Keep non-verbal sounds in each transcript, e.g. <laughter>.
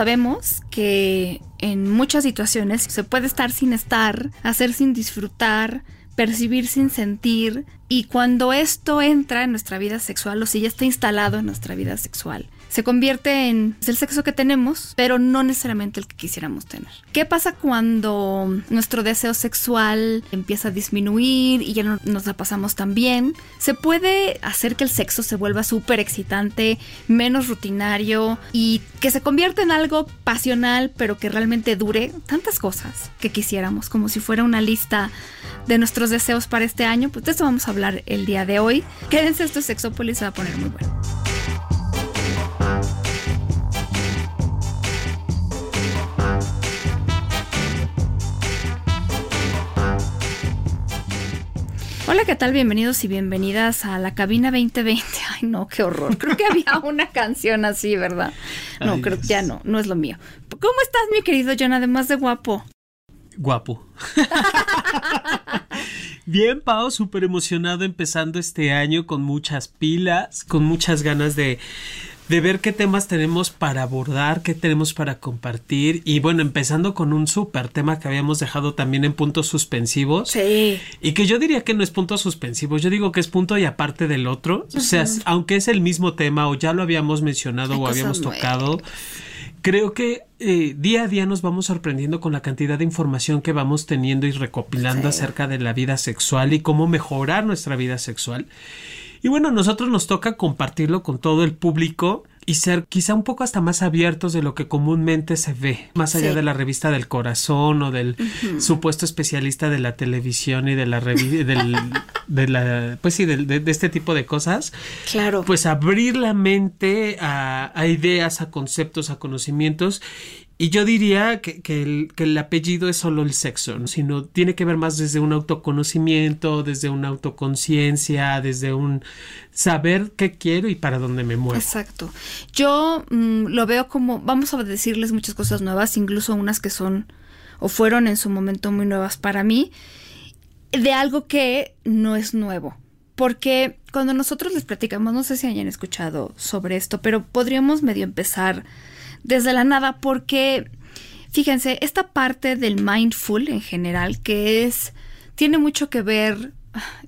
Sabemos que en muchas situaciones se puede estar sin estar, hacer sin disfrutar, percibir sin sentir, y cuando esto entra en nuestra vida sexual o si ya está instalado en nuestra vida sexual, se convierte en el sexo que tenemos, pero no necesariamente el que quisiéramos tener. ¿Qué pasa cuando nuestro deseo sexual empieza a disminuir y ya no nos la pasamos tan bien? Se puede hacer que el sexo se vuelva súper excitante, menos rutinario y que se convierta en algo pasional, pero que realmente dure tantas cosas que quisiéramos, como si fuera una lista de nuestros deseos para este año. Pues de eso vamos a hablar el día de hoy. Quédense, esto es Sexópolis, se va a poner muy bueno. Hola, ¿qué tal? Bienvenidos y bienvenidas a la cabina 2020. <laughs> Ay, no, qué horror. Creo que había <laughs> una canción así, ¿verdad? No, Ay, creo que ya no, no es lo mío. ¿Cómo estás, mi querido John? Además de guapo. Guapo. <laughs> Bien, Pau, súper emocionado empezando este año con muchas pilas, con muchas ganas de, de ver qué temas tenemos para abordar, qué tenemos para compartir. Y bueno, empezando con un súper tema que habíamos dejado también en puntos suspensivos. Sí. Y que yo diría que no es punto suspensivo, yo digo que es punto y aparte del otro. O sea, aunque es el mismo tema o ya lo habíamos mencionado Hay o habíamos tocado, creo que eh, día a día nos vamos sorprendiendo con la cantidad de información que vamos teniendo y recopilando Sí. acerca de la vida sexual y cómo mejorar nuestra vida sexual. Y bueno, a nosotros nos toca compartirlo con todo el público y ser quizá un poco hasta más abiertos de lo que comúnmente se ve, más allá Sí. de la revista del corazón o del supuesto especialista de la televisión y de la <laughs> del, de la pues sí, de, de este tipo de cosas, Claro. pues abrir la mente a, a ideas, a conceptos, a conocimientos. Y yo diría que, que el, que el apellido es solo el sexo, ¿no? sino tiene que ver más desde un autoconocimiento, desde una autoconciencia, desde un saber qué quiero y para dónde me muevo. Exacto. Yo mm, lo veo como, vamos a decirles muchas cosas nuevas, incluso unas que son o fueron en su momento muy nuevas para mí, de algo que no es nuevo. Porque cuando nosotros les platicamos, no sé si hayan escuchado sobre esto, pero podríamos medio empezar desde la nada porque, fíjense, esta parte del mindful en general, que es, tiene mucho que ver,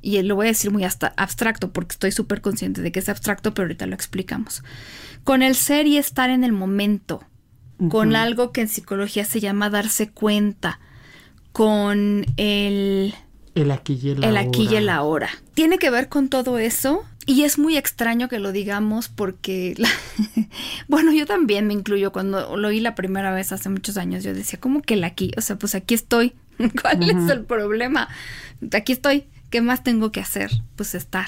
y lo voy a decir muy hasta abstracto porque estoy súper consciente de que es abstracto, pero ahorita lo explicamos, con el ser y estar en el momento, con algo que en psicología se llama darse cuenta, con el El aquí y el, el aquí y el ahora. Tiene que ver con todo eso y es muy extraño que lo digamos porque, la- <laughs> bueno, yo también me incluyo cuando lo oí la primera vez hace muchos años, yo decía, ¿cómo que el aquí? O sea, pues aquí estoy. <laughs> ¿Cuál es el problema? Aquí estoy. ¿Qué más tengo que hacer? Pues estar.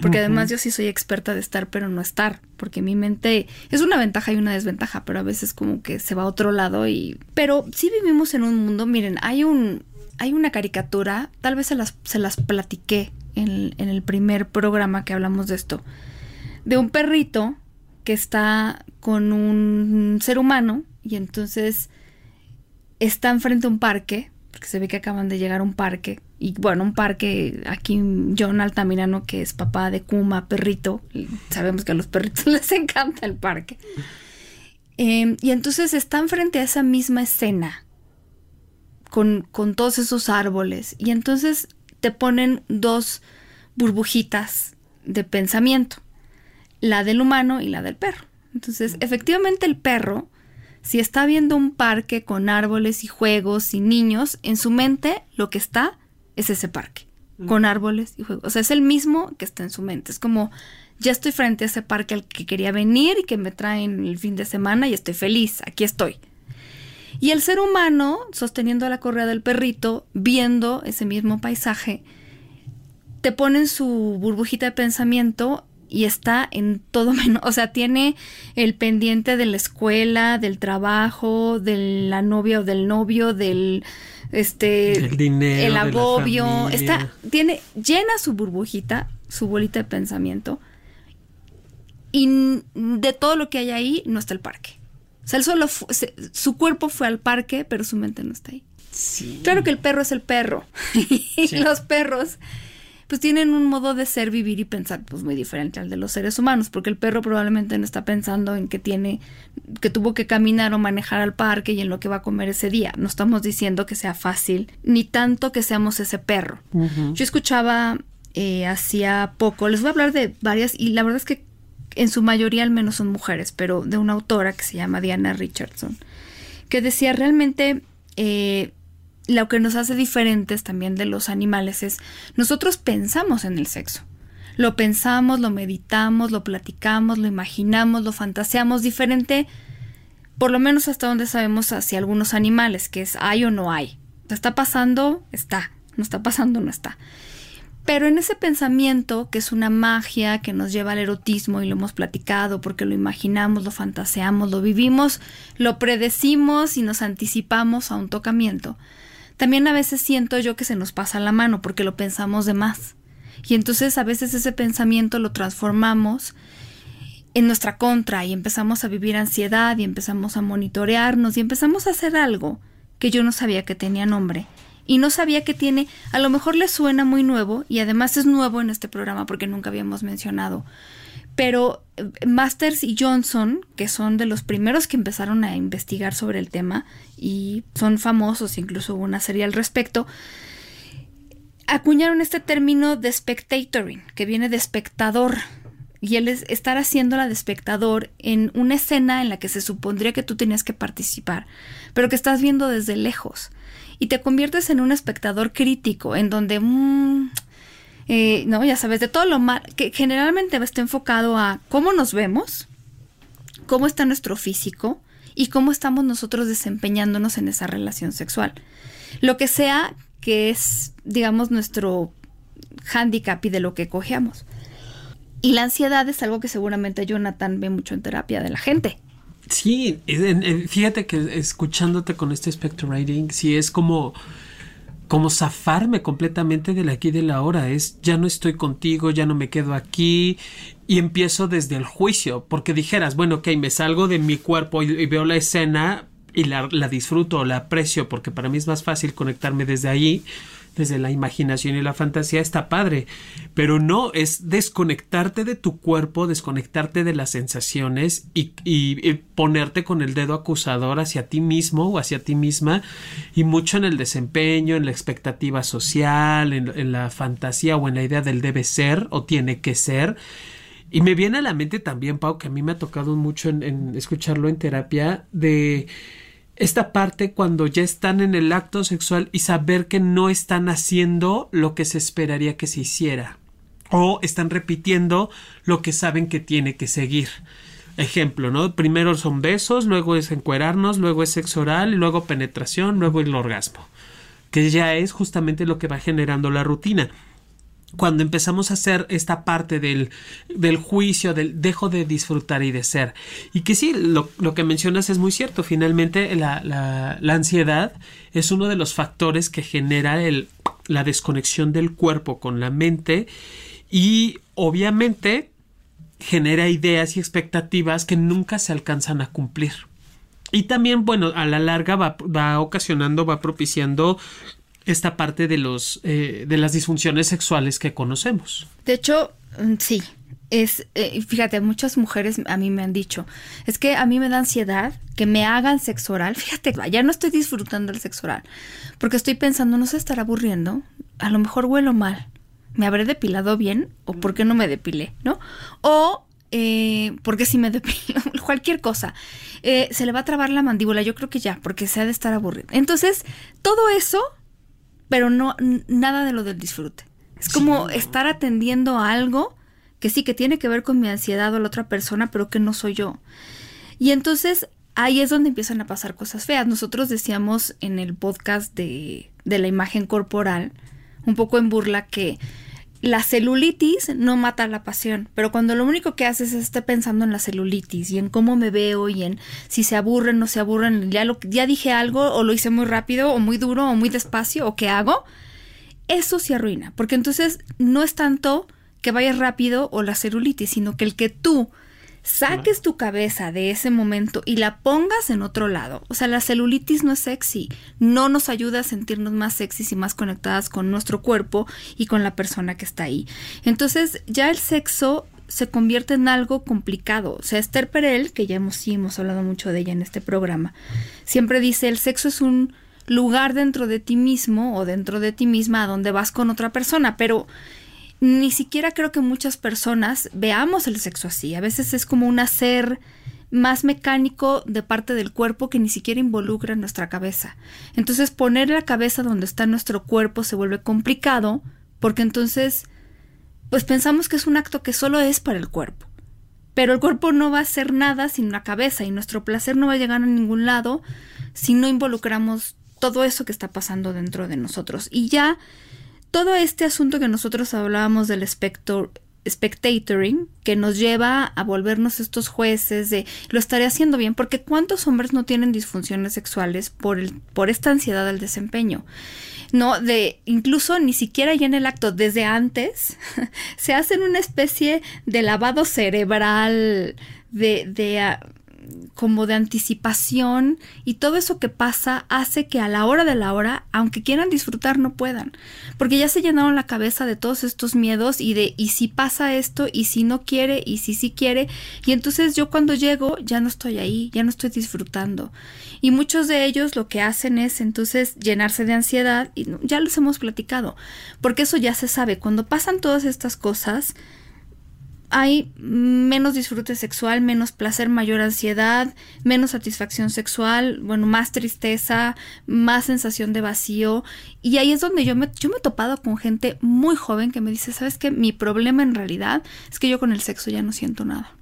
Porque además yo sí soy experta de estar, pero no estar, porque mi mente es una ventaja y una desventaja, pero a veces como que se va a otro lado y... Pero sí vivimos en un mundo, miren, hay un... Hay una caricatura, tal vez se las, platiqué en, el primer programa que hablamos de esto, de un perrito que está con un ser humano y entonces está enfrente a un parque, porque se ve que acaban de llegar a un parque, y bueno, un parque aquí John Altamirano, que es papá de Kuma, perrito, sabemos que a los perritos <laughs> les encanta el parque. Eh, y entonces están frente a esa misma escena, con, con todos esos árboles, y entonces te ponen dos burbujitas de pensamiento, la del humano y la del perro. Entonces, efectivamente el perro, si está viendo un parque con árboles y juegos y niños, en su mente lo que está es ese parque, con árboles y juegos. O sea, es el mismo que está en su mente. Es como, ya estoy frente a ese parque al que quería venir y que me traen el fin de semana y estoy feliz, aquí estoy. Y el ser humano, sosteniendo la correa del perrito, viendo ese mismo paisaje, te ponen su burbujita de pensamiento y está en todo <laughs> menos, o sea, tiene el pendiente de la escuela, del trabajo, de la novia o del novio, del este el dinero, el agobio, está tiene llena su burbujita, su bolita de pensamiento y de todo lo que hay ahí no está el parque. O sea, él solo su cuerpo fue al parque, pero su mente no está ahí. Sí. Claro que el perro es el perro. <laughs> y los perros pues tienen un modo de ser, vivir y pensar pues muy diferente al de los seres humanos, porque el perro probablemente no está pensando en que tiene, que tuvo que caminar o manejar al parque y en lo que va a comer ese día. No estamos diciendo que sea fácil, ni tanto que seamos ese perro. Yo escuchaba eh, hacía poco, les voy a hablar de varias, y la verdad es que en su mayoría al menos son mujeres, pero de una autora que se llama Diana Richardson, que decía realmente eh, lo que nos hace diferentes también de los animales es nosotros pensamos en el sexo. Lo pensamos, lo meditamos, lo platicamos, lo imaginamos, lo fantaseamos diferente, por lo menos hasta donde sabemos hacia algunos animales, que es hay o no hay. Está pasando, está. No está pasando, no está. Pero en ese pensamiento, que es una magia que nos lleva al erotismo y lo hemos platicado porque lo imaginamos, lo fantaseamos, lo vivimos, lo predecimos y nos anticipamos a un tocamiento, también a veces siento yo que se nos pasa la mano porque lo pensamos de más. Y entonces a veces ese pensamiento lo transformamos en nuestra contra y empezamos a vivir ansiedad y empezamos a monitorearnos y empezamos a hacer algo que yo no sabía que tenía nombre y no sabía que tiene, a lo mejor le suena muy nuevo y además es nuevo en este programa porque nunca habíamos mencionado pero eh, Masters y Johnson, que son de los primeros que empezaron a investigar sobre el tema y son famosos, incluso hubo una serie al respecto, acuñaron este término de spectatoring, que viene de espectador. Y él es estar haciéndola de espectador en una escena en la que se supondría que tú tenías que participar, pero que estás viendo desde lejos. Y te conviertes en un espectador crítico, en donde mmm, ¿no? Ya sabes, de todo lo mal, que generalmente está enfocado a cómo nos vemos, cómo está nuestro físico y cómo estamos nosotros desempeñándonos en esa relación sexual. Lo que sea que es, digamos, nuestro handicap y de lo que cojeamos. Y la ansiedad es algo que seguramente Jonathan ve mucho en terapia de la gente. Sí, fíjate que escuchándote con este spectrum rating, sí es como como zafarme completamente del aquí de la ahora. Es ya no estoy contigo, ya no me quedo aquí. Y empiezo desde el juicio. Porque dijeras, bueno, ok, me salgo de mi cuerpo y, veo la escena y la, la disfruto, la aprecio, porque para mí es más fácil conectarme desde ahí desde la imaginación y la fantasía está padre, pero no es desconectarte de tu cuerpo, desconectarte de las sensaciones y, ponerte con el dedo acusador hacia ti mismo o hacia ti misma y mucho en el desempeño, en la expectativa social, en, la fantasía o en la idea del debe ser o tiene que ser. Y me viene a la mente también, Pau, que a mí me ha tocado mucho en escucharlo en terapia, de esta parte cuando ya están en el acto sexual y saber que no están haciendo lo que se esperaría que se hiciera o están repitiendo lo que saben que tiene que seguir. Ejemplo, ¿no? Primero son besos, luego es encuerarnos, luego es sexo oral, luego penetración, luego el orgasmo, que ya es justamente lo que va generando la rutina cuando empezamos a hacer esta parte del, del, juicio, del dejo de disfrutar y de ser. Y que sí, lo, lo que mencionas es muy cierto. Finalmente, la, la, ansiedad es uno de los factores que genera el, la desconexión del cuerpo con la mente y obviamente genera ideas y expectativas que nunca se alcanzan a cumplir. Y también, bueno, a la larga va, va ocasionando, va propiciando esta parte de los eh, de las disfunciones sexuales que conocemos. De hecho, mm, sí. Es, eh, fíjate, muchas mujeres a mí me han dicho, es que a mí me da ansiedad que me hagan sexo oral. <laughs> Fíjate, ya no estoy disfrutando el sexo oral, porque estoy pensando, no se estará aburriendo, a lo mejor huelo mal, me habré depilado bien o por qué no me depilé, ¿no? O eh, porque si me <laughs> depilo, cualquier cosa, eh, se le va a trabar la mandíbula, yo creo que ya, porque se ha de estar aburrido. Entonces, todo eso pero no nada de lo del disfrute. Es como estar atendiendo a algo que sí que tiene que ver con mi ansiedad o la otra persona, pero que no soy yo. Y entonces ahí es donde empiezan a pasar cosas feas. Nosotros decíamos en el podcast de, de la imagen corporal, un poco en burla, que la celulitis no mata la pasión, pero cuando lo único que haces es estar pensando en la celulitis y en cómo me veo y en si se aburren, no se aburren, ya, lo, ya dije algo o lo hice muy rápido o muy duro o muy despacio o qué hago, eso se arruina, porque entonces no es tanto que vayas rápido o la celulitis, sino que el que tú saques tu cabeza de ese momento y la pongas en otro lado. O sea, la celulitis no es sexy, no nos ayuda a sentirnos más sexys y más conectadas con nuestro cuerpo y con la persona que está ahí. Entonces, ya el sexo se convierte en algo complicado. O sea, Esther Perel, que ya hemos, sí, hemos hablado mucho de ella en este programa, siempre dice, el sexo es un lugar dentro de ti mismo o dentro de ti misma a donde vas con otra persona, pero ni siquiera creo que muchas personas veamos el sexo así. A veces es como un hacer más mecánico de parte del cuerpo que ni siquiera involucra nuestra cabeza. Entonces poner la cabeza donde está nuestro cuerpo se vuelve complicado porque entonces pues pensamos que es un acto que solo es para el cuerpo. Pero el cuerpo no va a hacer nada sin la cabeza y nuestro placer no va a llegar a ningún lado si no involucramos todo eso que está pasando dentro de nosotros. Y ya todo este asunto que nosotros hablábamos del espector, spectatoring, que nos lleva a volvernos estos jueces de lo estaré haciendo bien, porque cuántos hombres no tienen disfunciones sexuales por, el, por esta ansiedad del desempeño. No, de incluso ni siquiera ya en el acto, desde antes, <laughs> se hacen una especie de lavado cerebral, de, de ah, como de anticipación y todo eso que pasa hace que a la hora de la hora, aunque quieran disfrutar, no puedan, porque ya se llenaron la cabeza de todos estos miedos y de y si pasa esto y si no quiere y si sí quiere y entonces yo cuando llego ya no estoy ahí, ya no estoy disfrutando. Y muchos de ellos lo que hacen es entonces llenarse de ansiedad y ya los hemos platicado, porque eso ya se sabe, cuando pasan todas estas cosas hay menos disfrute sexual, menos placer, mayor ansiedad, menos satisfacción sexual, bueno, más tristeza, más sensación de vacío. Y ahí es donde yo me, yo me he topado con gente muy joven que me dice, ¿sabes qué? Mi problema en realidad es que yo con el sexo ya no siento nada.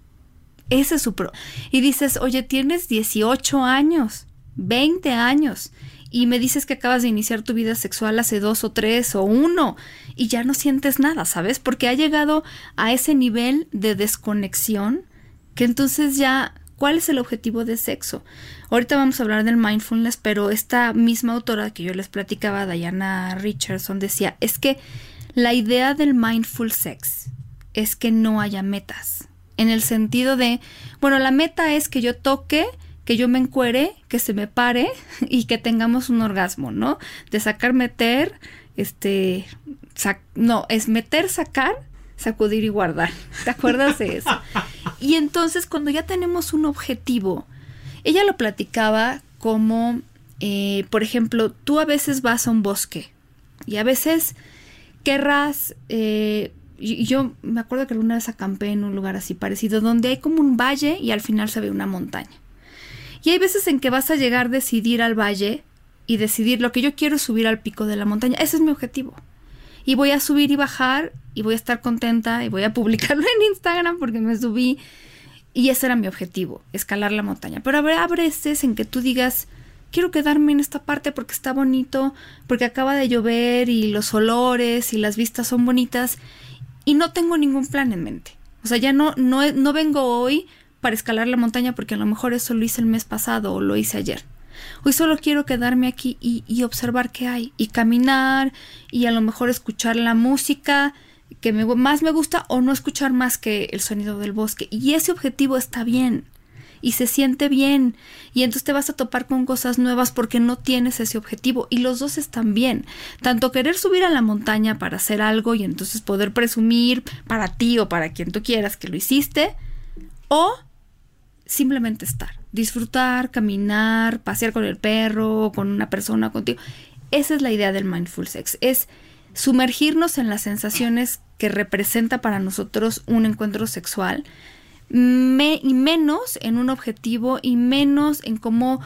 Ese es su pro. Y dices, oye, tienes 18 años, 20 años y me dices que acabas de iniciar tu vida sexual hace dos o tres o uno y ya no sientes nada, ¿sabes? Porque ha llegado a ese nivel de desconexión que entonces ya, ¿cuál es el objetivo de sexo? Ahorita vamos a hablar del mindfulness, pero esta misma autora que yo les platicaba, Diana Richardson, decía, es que la idea del mindful sex es que no haya metas, en el sentido de, bueno, la meta es que yo toque, que yo me encuere, que se me pare <laughs> y que tengamos un orgasmo, ¿no? De sacar, meter, este, no, es meter, sacar, sacudir y guardar. ¿Te acuerdas de eso? <laughs> Y entonces cuando ya tenemos un objetivo, ella lo platicaba como, eh, por ejemplo, tú a veces vas a un bosque y a veces querrás... Eh, y yo me acuerdo que alguna vez acampé en un lugar así parecido, donde hay como un valle y al final se ve una montaña. Y hay veces en que vas a llegar a decidir al valle y decidir lo que yo quiero es subir al pico de la montaña. Ese es mi objetivo. Y voy a subir y bajar y voy a estar contenta y voy a publicarlo en Instagram porque me subí. Y ese era mi objetivo, escalar la montaña. Pero habrá veces en que tú digas, quiero quedarme en esta parte porque está bonito, porque acaba de llover y los olores y las vistas son bonitas y no tengo ningún plan en mente. O sea, ya no, no, no vengo hoy para escalar la montaña porque a lo mejor eso lo hice el mes pasado o lo hice ayer. Hoy solo quiero quedarme aquí y, observar qué hay y caminar y a lo mejor escuchar la música que me, más me gusta o no escuchar más que el sonido del bosque. Y ese objetivo está bien y se siente bien y entonces te vas a topar con cosas nuevas porque no tienes ese objetivo y los dos están bien. Tanto querer subir a la montaña para hacer algo y entonces poder presumir para ti o para quien tú quieras que lo hiciste o simplemente estar, disfrutar, caminar, pasear con el perro, con una persona, contigo. Esa es la idea del mindful sex, es sumergirnos en las sensaciones que representa para nosotros un encuentro sexual y menos en un objetivo y menos en cómo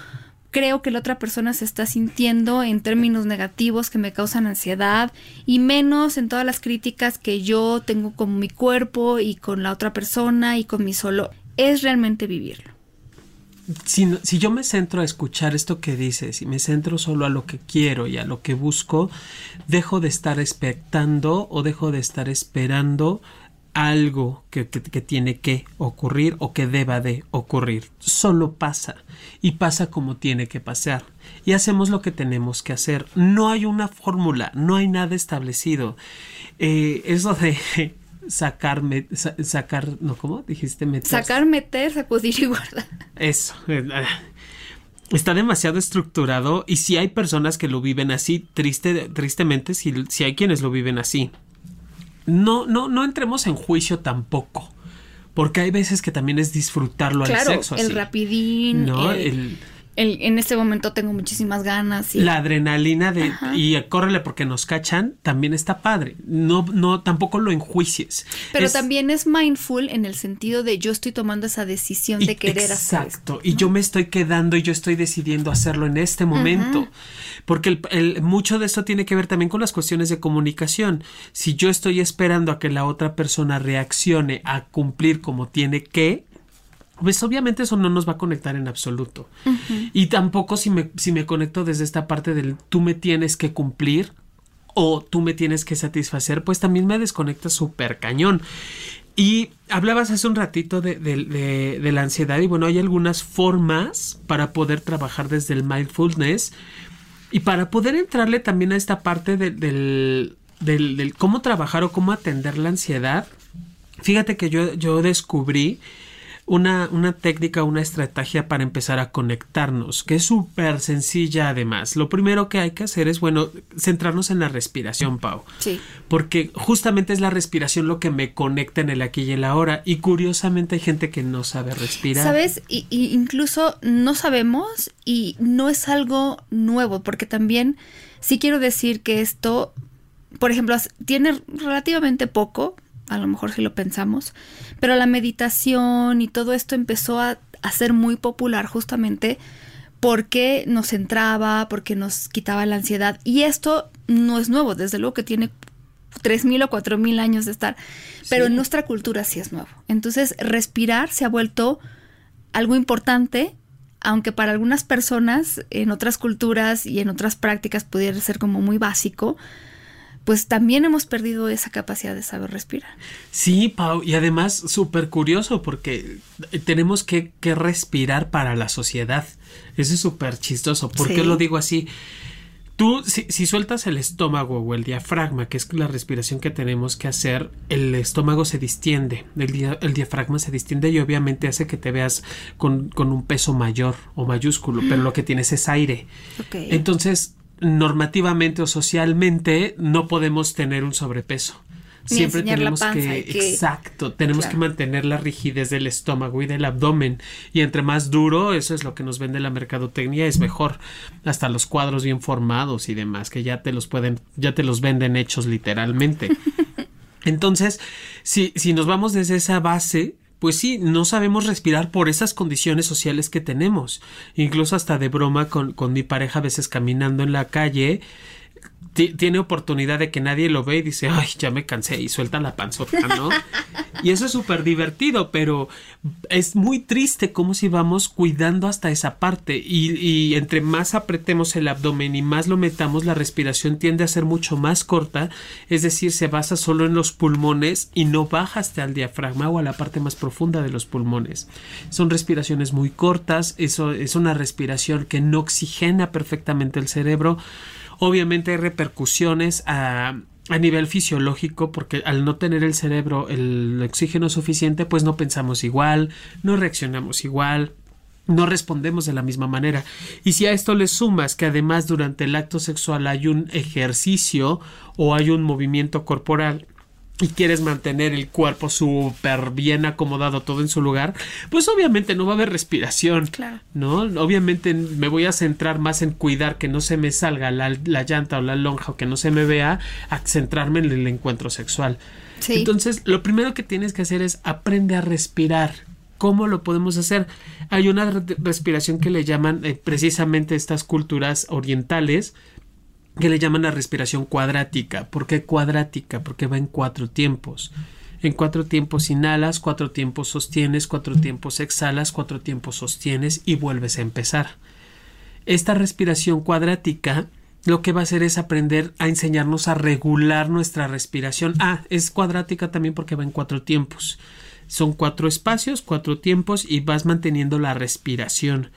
creo que la otra persona se está sintiendo en términos negativos que me causan ansiedad y menos en todas las críticas que yo tengo con mi cuerpo y con la otra persona y con mi solo es realmente vivirlo. si, yo me centro a escuchar esto que dices y me centro solo a lo que quiero y a lo que busco, dejo de estar expectando o dejo de estar esperando algo que, tiene que ocurrir o que deba de ocurrir. Solo pasa y pasa como tiene que pasar. Y hacemos lo que tenemos que hacer. No hay una fórmula, no hay nada establecido. Eh, eso de sacar, me, sacar, no, ¿cómo dijiste? Meter. Sacar, meter, sacudir y guardar. Eso. Eh, está demasiado estructurado y si hay personas que lo viven así, triste, tristemente, si, si hay quienes lo viven así. No, no, no entremos en juicio tampoco. Porque hay veces que también es disfrutarlo claro, al sexo. El rapidín. ¿no? El, el el, en este momento tengo muchísimas ganas. Y... La adrenalina de Ajá. y córrele porque nos cachan también está padre. No, no, tampoco lo enjuicies. Pero es... también es mindful en el sentido de yo estoy tomando esa decisión de querer exacto, hacer. Exacto. Y ¿no? yo me estoy quedando y yo estoy decidiendo hacerlo en este momento. Ajá. Porque el, el, mucho de esto tiene que ver también con las cuestiones de comunicación. Si yo estoy esperando a que la otra persona reaccione a cumplir como tiene que, pues obviamente eso no nos va a conectar en absoluto. Uh -huh. Y tampoco si me, si me conecto desde esta parte del tú me tienes que cumplir o tú me tienes que satisfacer, pues también me desconecta súper cañón. Y hablabas hace un ratito de, de, de, de, la ansiedad y bueno, hay algunas formas para poder trabajar desde el mindfulness y para poder entrarle también a esta parte del, del, del cómo trabajar o cómo atender la ansiedad. Fíjate que yo, yo descubrí una, una técnica, una estrategia para empezar a conectarnos, que es súper sencilla además. Lo primero que hay que hacer es, bueno, centrarnos en la respiración, Pau. Sí. Porque justamente es la respiración lo que me conecta en el aquí y el ahora. Y curiosamente hay gente que no sabe respirar. ¿Sabes? Y, y incluso no sabemos y no es algo nuevo, porque también sí quiero decir que esto, por ejemplo, tiene relativamente poco, a lo mejor si lo pensamos, pero la meditación y todo esto empezó a, a, ser muy popular justamente porque nos centraba, porque nos quitaba la ansiedad. Y esto no es nuevo, desde luego que tiene 3.000 o 4.000 años de estar, pero sí. en nuestra cultura sí es nuevo. Entonces, respirar se ha vuelto algo importante, aunque para algunas personas en otras culturas y en otras prácticas pudiera ser como muy básico, pues también hemos perdido esa capacidad de saber respirar. Sí, Pau, y además súper curioso porque tenemos que, que, respirar para la sociedad. Eso es súper chistoso. ¿Por sí. qué lo digo así? Tú, si, si, sueltas el estómago o el diafragma, que es la respiración que tenemos que hacer, el estómago se distiende, el, dia, el diafragma se distiende y obviamente hace que te veas con, con un peso mayor o mayúsculo, pero lo que tienes es aire. Okay. Entonces, normativamente o socialmente no podemos tener un sobrepeso. Ni Siempre tenemos que, que, exacto, tenemos claro. que mantener la rigidez del estómago y del abdomen y entre más duro, eso es lo que nos vende la mercadotecnia, es mejor. Hasta los cuadros bien formados y demás que ya te los pueden ya te los venden hechos literalmente. <laughs> Entonces, si si nos vamos desde esa base, pues sí, no sabemos respirar por esas condiciones sociales que tenemos. Incluso hasta de broma con, con mi pareja a veces caminando en la calle, tiene oportunidad de que nadie lo ve y dice, ay, ya me cansé y suelta la panzota, ¿no? y eso es súper divertido, pero es muy triste como si vamos cuidando hasta esa parte y, y, entre más apretemos el abdomen y más lo metamos, la respiración tiende a ser mucho más corta, es decir, se basa solo en los pulmones y no baja hasta el diafragma o a la parte más profunda de los pulmones. Son respiraciones muy cortas, eso es una respiración que no oxigena perfectamente el cerebro, Obviamente hay repercusiones a, a, nivel fisiológico porque al no tener el cerebro el oxígeno suficiente pues no pensamos igual, no reaccionamos igual, no respondemos de la misma manera. Y si a esto le sumas que además durante el acto sexual hay un ejercicio o hay un movimiento corporal y quieres mantener el cuerpo súper bien acomodado, todo en su lugar, pues obviamente no va a haber respiración, claro. ¿no? Obviamente me voy a centrar más en cuidar que no se me salga la, la llanta o la lonja o que no se me vea, a centrarme en el encuentro sexual. Sí. Entonces, lo primero que tienes que hacer es aprende a respirar. ¿Cómo lo podemos hacer? Hay una respiración que le llaman eh, precisamente estas culturas orientales, que le llaman la respiración cuadrática. ¿Por qué cuadrática? Porque va en cuatro tiempos. En cuatro tiempos inhalas, cuatro tiempos sostienes, cuatro tiempos exhalas, cuatro tiempos sostienes y vuelves a empezar. Esta respiración cuadrática lo que va a hacer es aprender a enseñarnos a regular nuestra respiración. Ah, es cuadrática también porque va en cuatro tiempos. Son cuatro espacios, cuatro tiempos y vas manteniendo la respiración.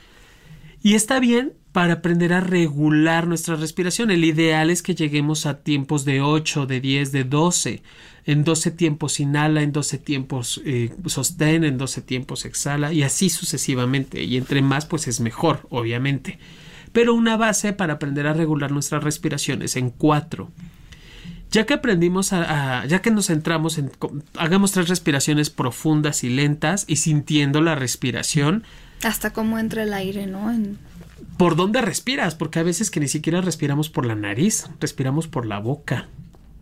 Y está bien para aprender a regular nuestra respiración. El ideal es que lleguemos a tiempos de 8, de 10, de 12. En 12 tiempos inhala, en 12 tiempos eh, sostén, en 12 tiempos exhala y así sucesivamente. Y entre más, pues es mejor, obviamente pero una base para aprender a regular nuestras respiraciones en cuatro. Ya que aprendimos a, ya que nos centramos en hagamos tres respiraciones profundas y lentas y sintiendo la respiración. Hasta cómo entra el aire, ¿no? ¿Por dónde respiras? Porque a veces que ni siquiera respiramos por la nariz, respiramos por la boca,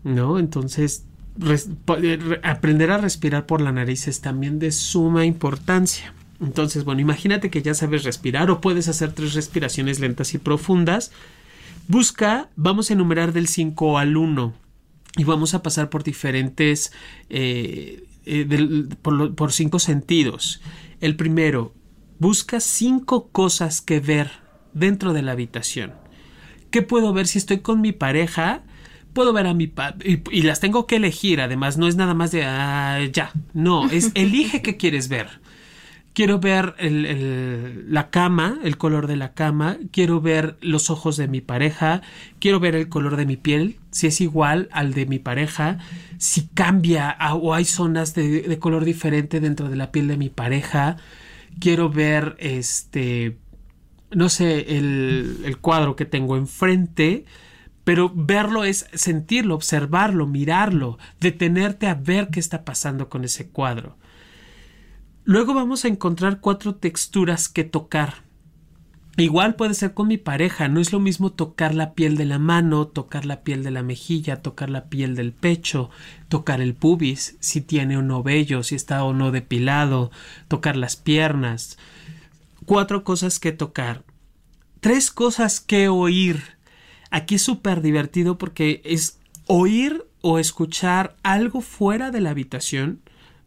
¿no? Entonces, eh, aprender a respirar por la nariz es también de suma importancia. Entonces, bueno, imagínate que ya sabes respirar o puedes hacer tres respiraciones lentas y profundas. Busca, vamos a enumerar del 5 al 1 y vamos a pasar por diferentes, eh, eh, por, por cinco sentidos. El primero, busca cinco cosas que ver dentro de la habitación. ¿Qué puedo ver si estoy con mi pareja? puedo ver a mi padre y, las tengo que elegir. Además, no es nada más de ah, ya. No, es <laughs> elige qué quieres ver. Quiero ver la cama, el color de la cama, quiero ver los ojos de mi pareja, quiero ver el color de mi piel, si es igual al de mi pareja, si cambia o hay zonas de, color diferente dentro de la piel de mi pareja, quiero ver este, no sé, el, el cuadro que tengo enfrente, pero verlo es sentirlo, observarlo, mirarlo, detenerte a ver qué está pasando con ese cuadro. Luego vamos a encontrar cuatro texturas que tocar. Igual puede ser con mi pareja, no es lo mismo tocar la piel de la mano, tocar la piel de la mejilla, tocar la piel del pecho, tocar el pubis, si tiene o no vello, si está o no depilado, tocar las piernas. Cuatro cosas que tocar. Tres cosas que oír. Aquí es súper divertido porque es oír o escuchar algo fuera de la habitación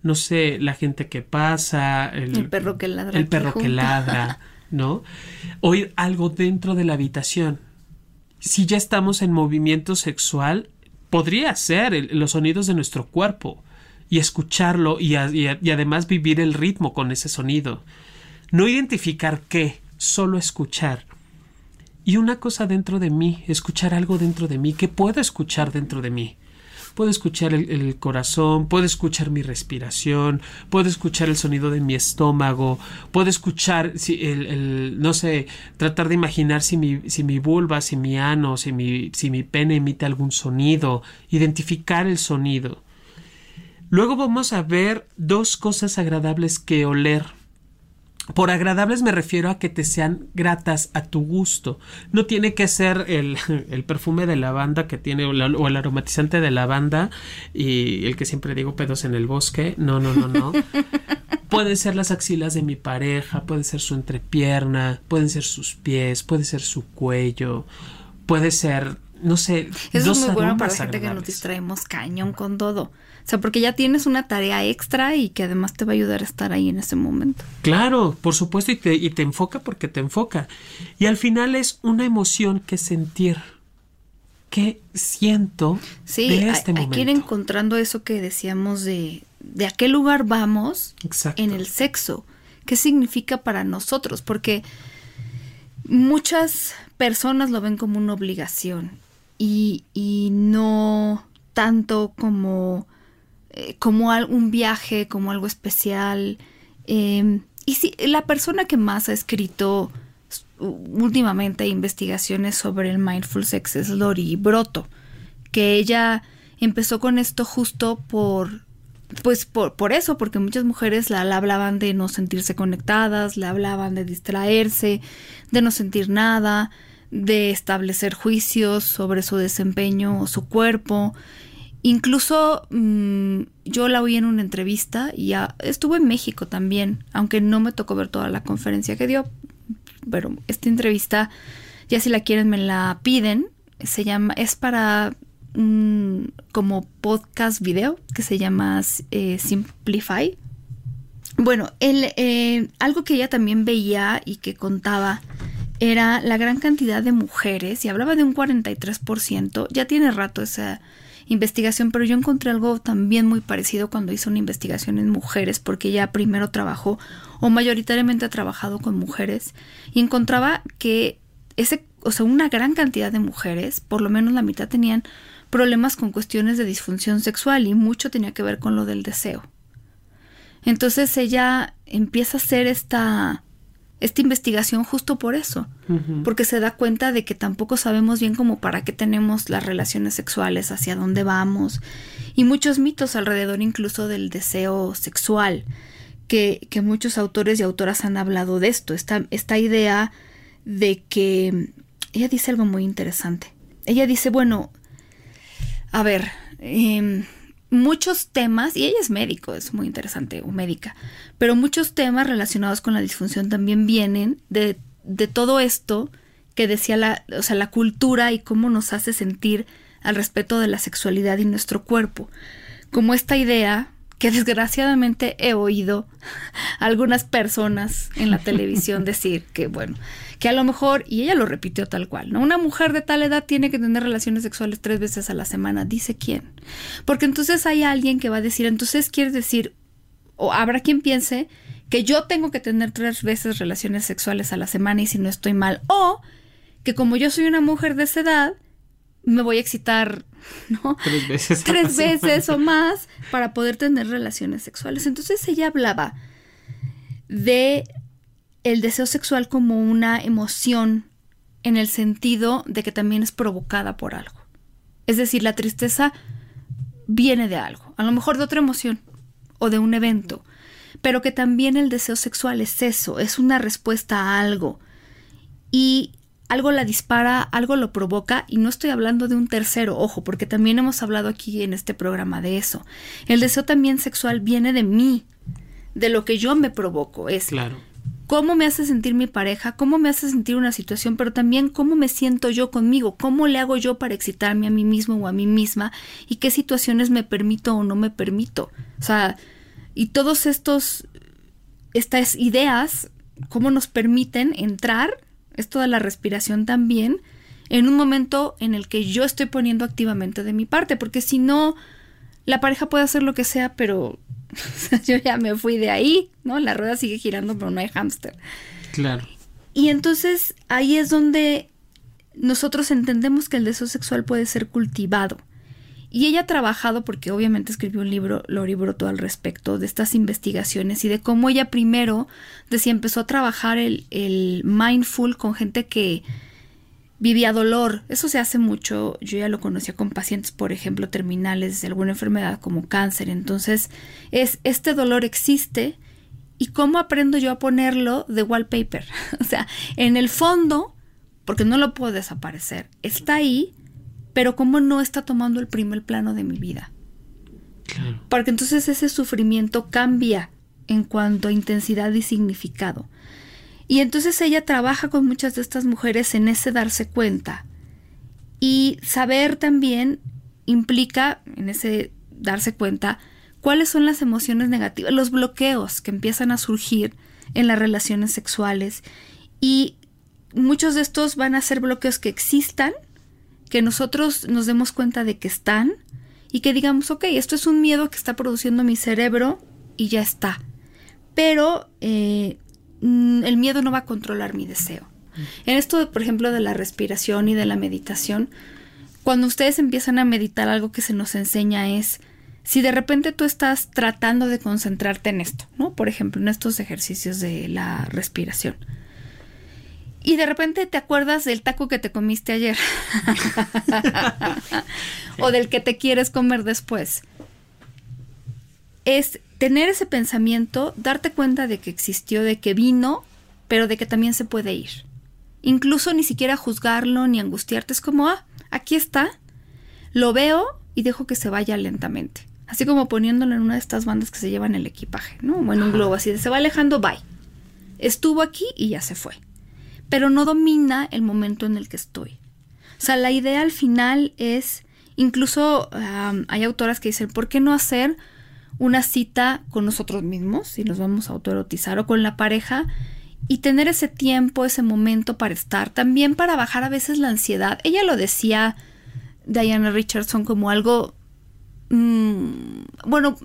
no sé, la gente que pasa, el, perro que ladra. El perro que ladra, ¿no? Oír algo dentro de la habitación. Si ya estamos en movimiento sexual, podría ser los sonidos de nuestro cuerpo y escucharlo y, y además vivir el ritmo con ese sonido. No identificar qué, solo escuchar. Y una cosa dentro de mí, escuchar algo dentro de mí, que puedo escuchar dentro de mí puedo escuchar el, corazón, puedo escuchar mi respiración, puedo escuchar el sonido de mi estómago, puedo escuchar si el, no sé, tratar de imaginar si mi, si mi vulva, si mi ano, si mi, si mi pene emite algún sonido, identificar el sonido. Luego vamos a ver dos cosas agradables que oler. Por agradables me refiero a que te sean gratas a tu gusto. No tiene que ser el, <laughs> perfume de lavanda que tiene o, el aromatizante de lavanda y el que siempre digo pedos en el bosque. No, no, no, no. <laughs> Pueden ser las axilas de mi pareja, puede ser su entrepierna, pueden ser sus pies, puede ser su cuello, puede ser, no sé, Eso es muy bueno para gente que nos distraemos cañón con todo. O sea, porque ya tienes una tarea extra y que además te va a ayudar a estar ahí en ese momento. Claro, por supuesto, y te, y te enfoca porque te enfoca. Y al final es una emoción que sentir. ¿Qué siento sí, de este hay, momento? Hay que ir encontrando eso que decíamos de, de a qué lugar vamos en el sexo. ¿Qué significa para nosotros? Porque muchas personas lo ven como una obligación y, y no tanto como eh, como un viaje, como algo especial. Em, y si la persona que más ha escrito últimamente investigaciones sobre el mindful sex es Lori Broto, que ella empezó con esto justo por pues por, por eso, porque muchas mujeres la, la, hablaban de no sentirse conectadas, le hablaban de distraerse, de no sentir nada, de establecer juicios sobre su desempeño o su cuerpo. Incluso mm, yo la oí en una entrevista y ya estuvo en México también, aunque no me tocó ver toda la conferencia que dio. Pero esta entrevista, ya si la quieren me la piden. Se llama, es para un como podcast video que se llama eh, Simplify. Bueno, eh, algo que ella también veía y que contaba era la gran cantidad de mujeres, y hablaba de un 43%, ya tiene rato esa investigación, pero yo encontré algo también muy parecido cuando hice una investigación en mujeres, porque ella primero trabajó o mayoritariamente ha trabajado con mujeres, y encontraba que ese, o sea, una gran cantidad de mujeres, por lo menos la mitad tenían problemas con cuestiones de disfunción sexual y mucho tenía que ver con lo del deseo. Entonces ella empieza a hacer esta esta investigación justo por eso, porque se da cuenta de que tampoco sabemos bien cómo para qué tenemos las relaciones sexuales, hacia dónde vamos, y muchos mitos alrededor incluso del deseo sexual, que, que muchos autores y autoras han hablado de esto, esta, esta idea de que ella dice algo muy interesante. Ella dice, bueno, a ver, eh, muchos temas, y ella es médico, es muy interesante, o médica, pero muchos temas relacionados con la disfunción también vienen de, de todo esto que decía la, o sea, la cultura y cómo nos hace sentir al respecto de la sexualidad y nuestro cuerpo. Como esta idea que desgraciadamente he oído algunas personas en la televisión <laughs> decir que, bueno, que a lo mejor, y ella lo repitió tal cual, ¿no? Una mujer de tal edad tiene que tener relaciones sexuales tres veces a la semana, dice quién. Porque entonces hay alguien que va a decir, entonces quieres decir, o habrá quien piense que yo tengo que tener tres veces relaciones sexuales a la semana y si no estoy mal, o que como yo soy una mujer de esa edad, me voy a excitar, <laughs> ¿no? Tres veces. Tres <laughs> veces o más para poder tener relaciones sexuales. Entonces ella hablaba de el deseo sexual como una emoción en el sentido de que también es provocada por algo. Es decir, la tristeza viene de algo, a lo mejor de otra emoción o de un evento, pero que también el deseo sexual es eso, es una respuesta a algo. Y algo la dispara, algo lo provoca, y no estoy hablando de un tercero, ojo, porque también hemos hablado aquí en este programa de eso. El deseo también sexual viene de mí, de lo que yo me provoco, es Claro. cómo me hace sentir mi pareja, cómo me hace sentir una situación, pero también cómo me siento yo conmigo, cómo le hago yo para excitarme a mí mismo o a mí misma y qué situaciones me permito o no me permito. O sea, y todos estos, estas ideas, cómo nos permiten entrar, esto de la respiración también, en un momento en el que yo estoy poniendo activamente de mi parte, porque si no, la pareja puede hacer lo que sea, pero <laughs> yo ya me fui de ahí, ¿no? La rueda sigue girando, pero no hay hámster. Claro. Y entonces ahí es donde nosotros entendemos que el deseo sexual puede ser cultivado. Y ella ha trabajado, porque obviamente escribió un libro, Lori Broto, al respecto de estas investigaciones y de cómo ella primero, decía, empezó a trabajar el, el mindful con gente que vivía dolor. Eso se hace mucho. Yo ya lo conocía con pacientes, por ejemplo, terminales de alguna enfermedad como cáncer. Entonces, es este dolor existe y cómo aprendo yo a ponerlo de wallpaper. <laughs> o sea, en el fondo, porque no lo puedo desaparecer, está ahí, pero cómo no está tomando el primer plano de mi vida. Claro. Porque entonces ese sufrimiento cambia en cuanto a intensidad y significado. Y entonces ella trabaja con muchas de estas mujeres en ese darse cuenta. Y saber también implica, en ese darse cuenta, cuáles son las emociones negativas, los bloqueos que empiezan a surgir en las relaciones sexuales. Y muchos de estos van a ser bloqueos que existan, que nosotros nos demos cuenta de que están y que digamos, ok, esto es un miedo que está produciendo mi cerebro y ya está. Pero eh, mm, el miedo no va a controlar mi deseo. En esto, por ejemplo, de la respiración y de la meditación, cuando ustedes empiezan a meditar, algo que se nos enseña es, si de repente tú estás tratando de concentrarte en esto, ¿no? Por ejemplo, en estos ejercicios de la respiración. Y de repente te acuerdas del taco que te comiste ayer. <laughs> o del que te quieres comer después. Es tener ese pensamiento, darte cuenta de que existió, de que vino, pero de que también se puede ir. Incluso ni siquiera juzgarlo ni angustiarte. Es como, ah, aquí está. Lo veo y dejo que se vaya lentamente. Así como poniéndolo en una de estas bandas que se llevan el equipaje, ¿no? O en un globo así de se va alejando, bye. Estuvo aquí y ya se fue. Pero no domina el momento en el que estoy. O sea, la idea al final es Incluso hay autoras que dicen, ¿por qué no hacer una cita con nosotros mismos, si nos vamos a autoerotizar, o con la pareja, y tener ese tiempo, ese momento para estar, también para bajar a veces la ansiedad. Ella lo decía, Diana Richardson, como algo, mm, bueno,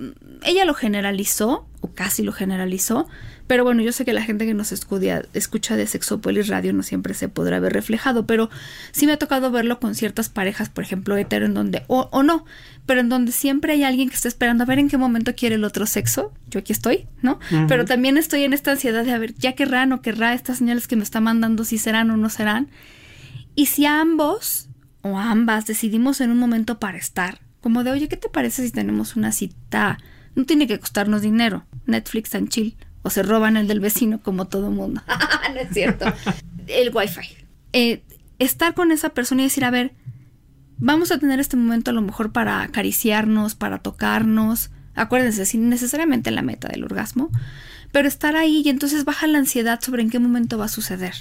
ella lo generalizó, o casi lo generalizó, pero bueno, yo sé que la gente que nos escucha, escucha de Sexopolis Radio no siempre se podrá ver reflejado, pero sí me ha tocado verlo con ciertas parejas, por ejemplo, hetero, en donde, o, o no, pero en donde siempre hay alguien que está esperando a ver en qué momento quiere el otro sexo. Yo aquí estoy, ¿no? Pero también estoy en esta ansiedad de a ver, ya querrá o querrá estas señales que me está mandando, si serán o no serán. Y si ambos o ambas decidimos en un momento para estar, como de, oye, ¿qué te parece si tenemos una cita? No tiene que costarnos dinero, Netflix and chill, o se roban el del vecino como todo mundo. <laughs> no es cierto. El wifi. Eh, estar con esa persona y decir, a ver, vamos a tener este momento a lo mejor para acariciarnos, para tocarnos. Acuérdense, sin necesariamente la meta del orgasmo, pero estar ahí y entonces baja la ansiedad sobre en qué momento va a suceder.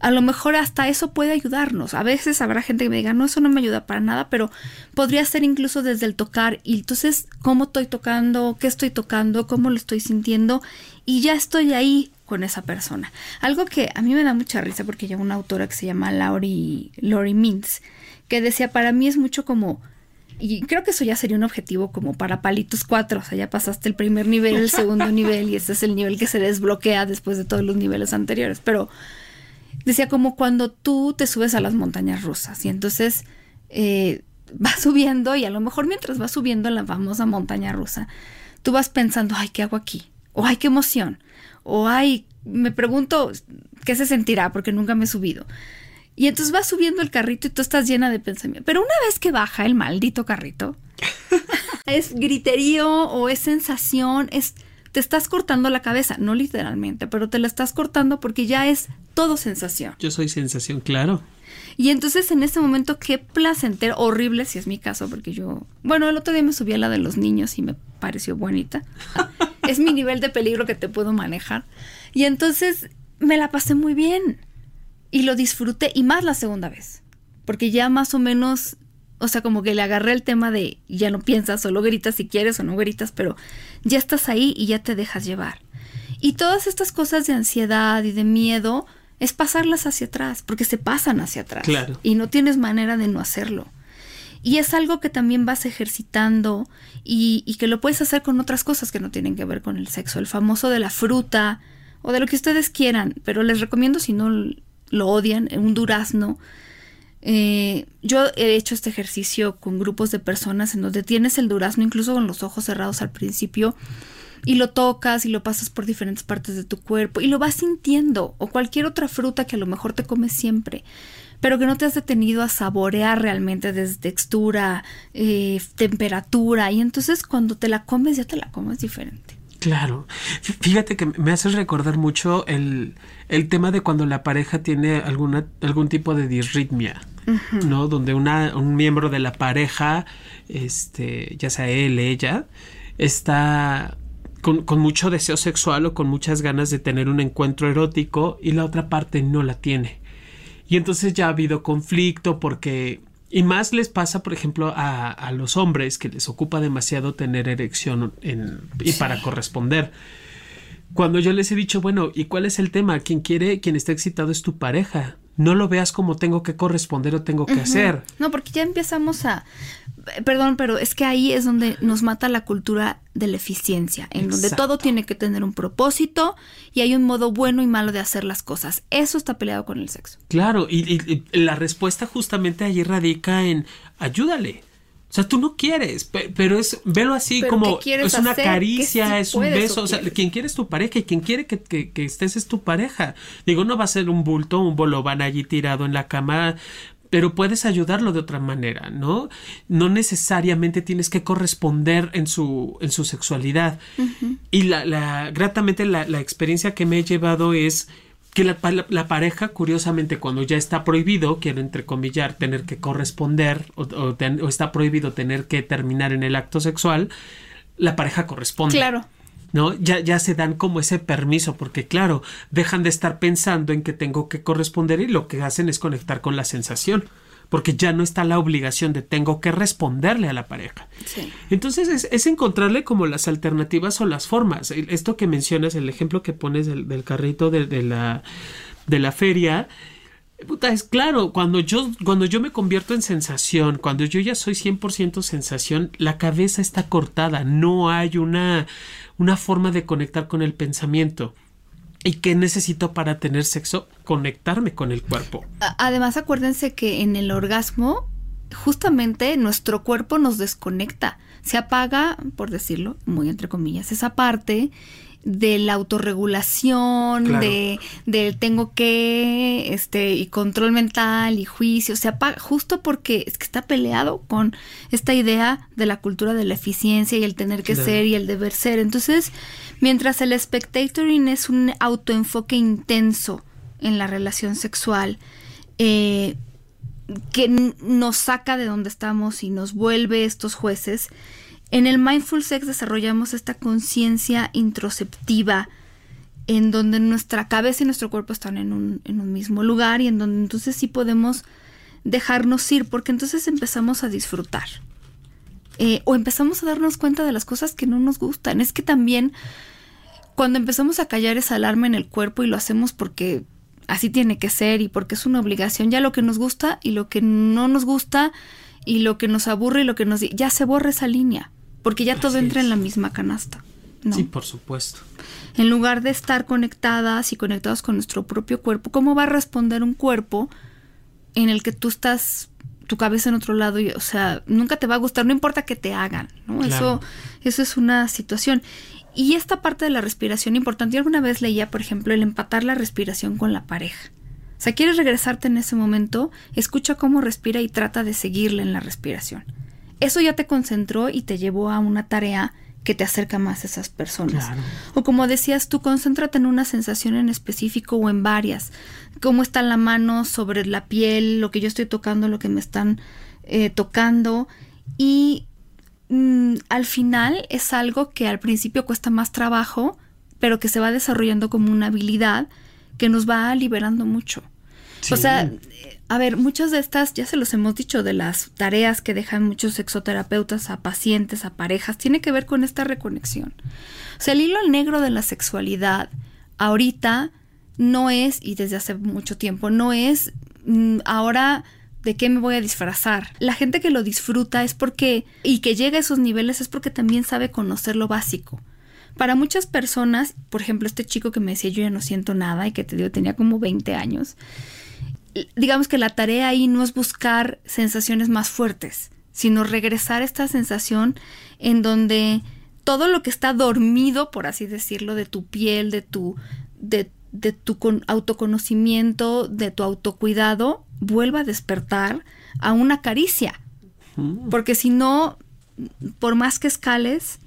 A lo mejor hasta eso puede ayudarnos. A veces habrá gente que me diga, no, eso no me ayuda para nada, pero podría ser incluso desde el tocar. Y entonces, ¿cómo estoy tocando? ¿Qué estoy tocando? ¿Cómo lo estoy sintiendo? Y ya estoy ahí con esa persona. Algo que a mí me da mucha risa porque hay una autora que se llama Laurie, Lori Mintz, que decía, para mí es mucho como, y creo que eso ya sería un objetivo como para palitos cuatro, o sea, ya pasaste el primer nivel, el <laughs> segundo nivel, y ese es el nivel que se desbloquea después de todos los niveles anteriores, pero decía como cuando tú te subes a las montañas rusas y entonces eh, vas <laughs> subiendo y a lo mejor mientras vas subiendo la famosa montaña rusa, tú vas pensando, ay, ¿qué hago aquí? O ay, qué emoción. O ay, me pregunto qué se sentirá porque nunca me he subido. Y entonces vas subiendo el carrito y tú estás llena de pensamiento. Pero una vez que baja el maldito carrito, <laughs> es griterío o es sensación, es te estás cortando la cabeza, no literalmente, pero te la estás cortando porque ya es todo sensación. Yo soy sensación, claro. Y entonces en ese momento qué placentero, horrible si es mi caso, porque yo, bueno, el otro día me subí a la de los niños y me pareció bonita. <laughs> es mi nivel de peligro que te puedo manejar. Y entonces me la pasé muy bien y lo disfruté y más la segunda vez, porque ya más o menos, o sea, como que le agarré el tema de ya no piensas, solo gritas si quieres o no gritas, pero ya estás ahí y ya te dejas llevar. Y todas estas cosas de ansiedad y de miedo es pasarlas hacia atrás, porque se pasan hacia atrás. Claro. Y no tienes manera de no hacerlo. Y es algo que también vas ejercitando y, y, que lo puedes hacer con otras cosas que no tienen que ver con el sexo. El famoso de la fruta o de lo que ustedes quieran, pero les recomiendo si no lo odian, un durazno. Eh, yo he hecho este ejercicio con grupos de personas en donde tienes el durazno incluso con los ojos cerrados al principio y lo tocas y lo pasas por diferentes partes de tu cuerpo y lo vas sintiendo o cualquier otra fruta que a lo mejor te comes siempre pero que no te has detenido a saborear realmente desde textura, eh, temperatura y entonces cuando te la comes ya te la comes diferente. Claro. Fíjate que me hace recordar mucho el, el tema de cuando la pareja tiene alguna, algún tipo de disritmia, ¿no? Donde una, un miembro de la pareja, este, ya sea él, ella, está con, con, mucho deseo sexual o con muchas ganas de tener un encuentro erótico y la otra parte no la tiene. Y entonces ya ha habido conflicto porque y más les pasa, por ejemplo, a, a, los hombres que les ocupa demasiado tener erección en, y sí. para corresponder. Cuando yo les he dicho, bueno, ¿y cuál es el tema? Quien quiere, quien está excitado es tu pareja. No lo veas como tengo que corresponder o tengo que uh -huh. hacer. No, porque ya empezamos a perdón, pero es que ahí es donde nos mata la cultura de la eficiencia, en Exacto. donde todo tiene que tener un propósito y hay un modo bueno y malo de hacer las cosas. Eso está peleado con el sexo. Claro, y, y, y la respuesta justamente allí radica en ayúdale. O sea, tú no quieres, pero es, velo así pero como es una hacer? caricia, sí es un beso. O, o sea, quien quiere es tu pareja y quien quiere que, que, que, estés es tu pareja. Digo, no va a ser un bulto, un bolobán allí tirado en la cama pero puedes ayudarlo de otra manera, ¿no? No necesariamente tienes que corresponder en su, en su sexualidad. Uh -huh. Y la, la, gratamente la, la, experiencia que me he llevado es que la, la, pareja, curiosamente, cuando ya está prohibido, quiero entrecomillar, tener que corresponder o, o, ten, o está prohibido tener que terminar en el acto sexual, la pareja corresponde. Claro. ¿no? Ya, ya se dan como ese permiso, porque claro, dejan de estar pensando en que tengo que corresponder y lo que hacen es conectar con la sensación. Porque ya no está la obligación de tengo que responderle a la pareja. Entonces es, encontrarle como las alternativas o las formas. Esto que mencionas, el ejemplo que pones del, carrito de, la, de la feria, Puta, es claro, cuando yo, cuando yo me convierto en sensación, cuando yo ya soy 100% sensación, la cabeza está cortada, no hay una, una forma de conectar con el pensamiento. ¿Y qué necesito para tener sexo? Conectarme con el cuerpo. Además, acuérdense que en el orgasmo, justamente nuestro cuerpo nos desconecta. Se apaga, por decirlo, muy entre comillas, esa parte de la autorregulación, de del tengo que, este, y control mental y juicio, se apaga justo porque es que está peleado con esta idea de la cultura de la eficiencia y el tener que ser y el deber ser. Entonces, mientras el spectatoring es un autoenfoque intenso en la relación sexual, eh, que nos saca de donde estamos y nos vuelve estos jueces, en el Mindful Sex desarrollamos esta conciencia introspectiva en donde nuestra cabeza y nuestro cuerpo están en un, en un mismo lugar y en donde entonces sí podemos dejarnos ir porque entonces empezamos a disfrutar. Eh, o empezamos a darnos cuenta de las cosas que no nos gustan. Es que también cuando empezamos a callar esa alarma en el cuerpo y lo hacemos porque así tiene que ser y porque es una obligación, ya lo que nos gusta y lo que no nos gusta y lo que nos aburre y lo que nos... ya se borra esa línea porque ya todo entra en la misma canasta. Sí, por supuesto. En lugar de estar conectadas y conectados con nuestro propio cuerpo, ¿cómo va a responder un cuerpo en el que tú estás tu cabeza en otro lado y, o sea, nunca te va a gustar, no importa que te hagan, ¿no? Eso, eso es una situación. Y esta parte de la respiración importante, yo alguna vez leía, por ejemplo, el empatar la respiración con la pareja. O sea, quieres regresarte en ese momento, escucha cómo respira y trata de seguirle en la respiración eso ya te concentró y te llevó a una tarea que te acerca más a esas personas. O como decías tú, concéntrate en una sensación en específico o en varias. Cómo está la mano sobre la piel, lo que yo estoy tocando, lo que me están eh, tocando. Y mm, al final es algo que al principio cuesta más trabajo, pero que se va desarrollando como una habilidad que nos va liberando mucho. O sea, a ver, muchas de estas, ya se los hemos dicho, de las tareas que dejan muchos sexoterapeutas a pacientes, a parejas, tiene que ver con esta reconexión. O sea, el hilo negro de la sexualidad ahorita no es, y desde hace mucho tiempo, no es mm, ahora de qué me voy a disfrazar. La gente que lo disfruta es porque, y que llega a esos niveles es porque también sabe conocer lo básico. Para muchas personas, por ejemplo, este chico que me decía yo ya no siento nada y que te digo tenía como 20 años, digamos que la tarea ahí no es buscar sensaciones más fuertes, sino regresar a esta sensación en donde todo lo que está dormido, por así decirlo, de tu piel, de tu, de, de tu autoconocimiento, de tu autocuidado, vuelva a despertar a una caricia. Mm. Porque si no, por más que escales,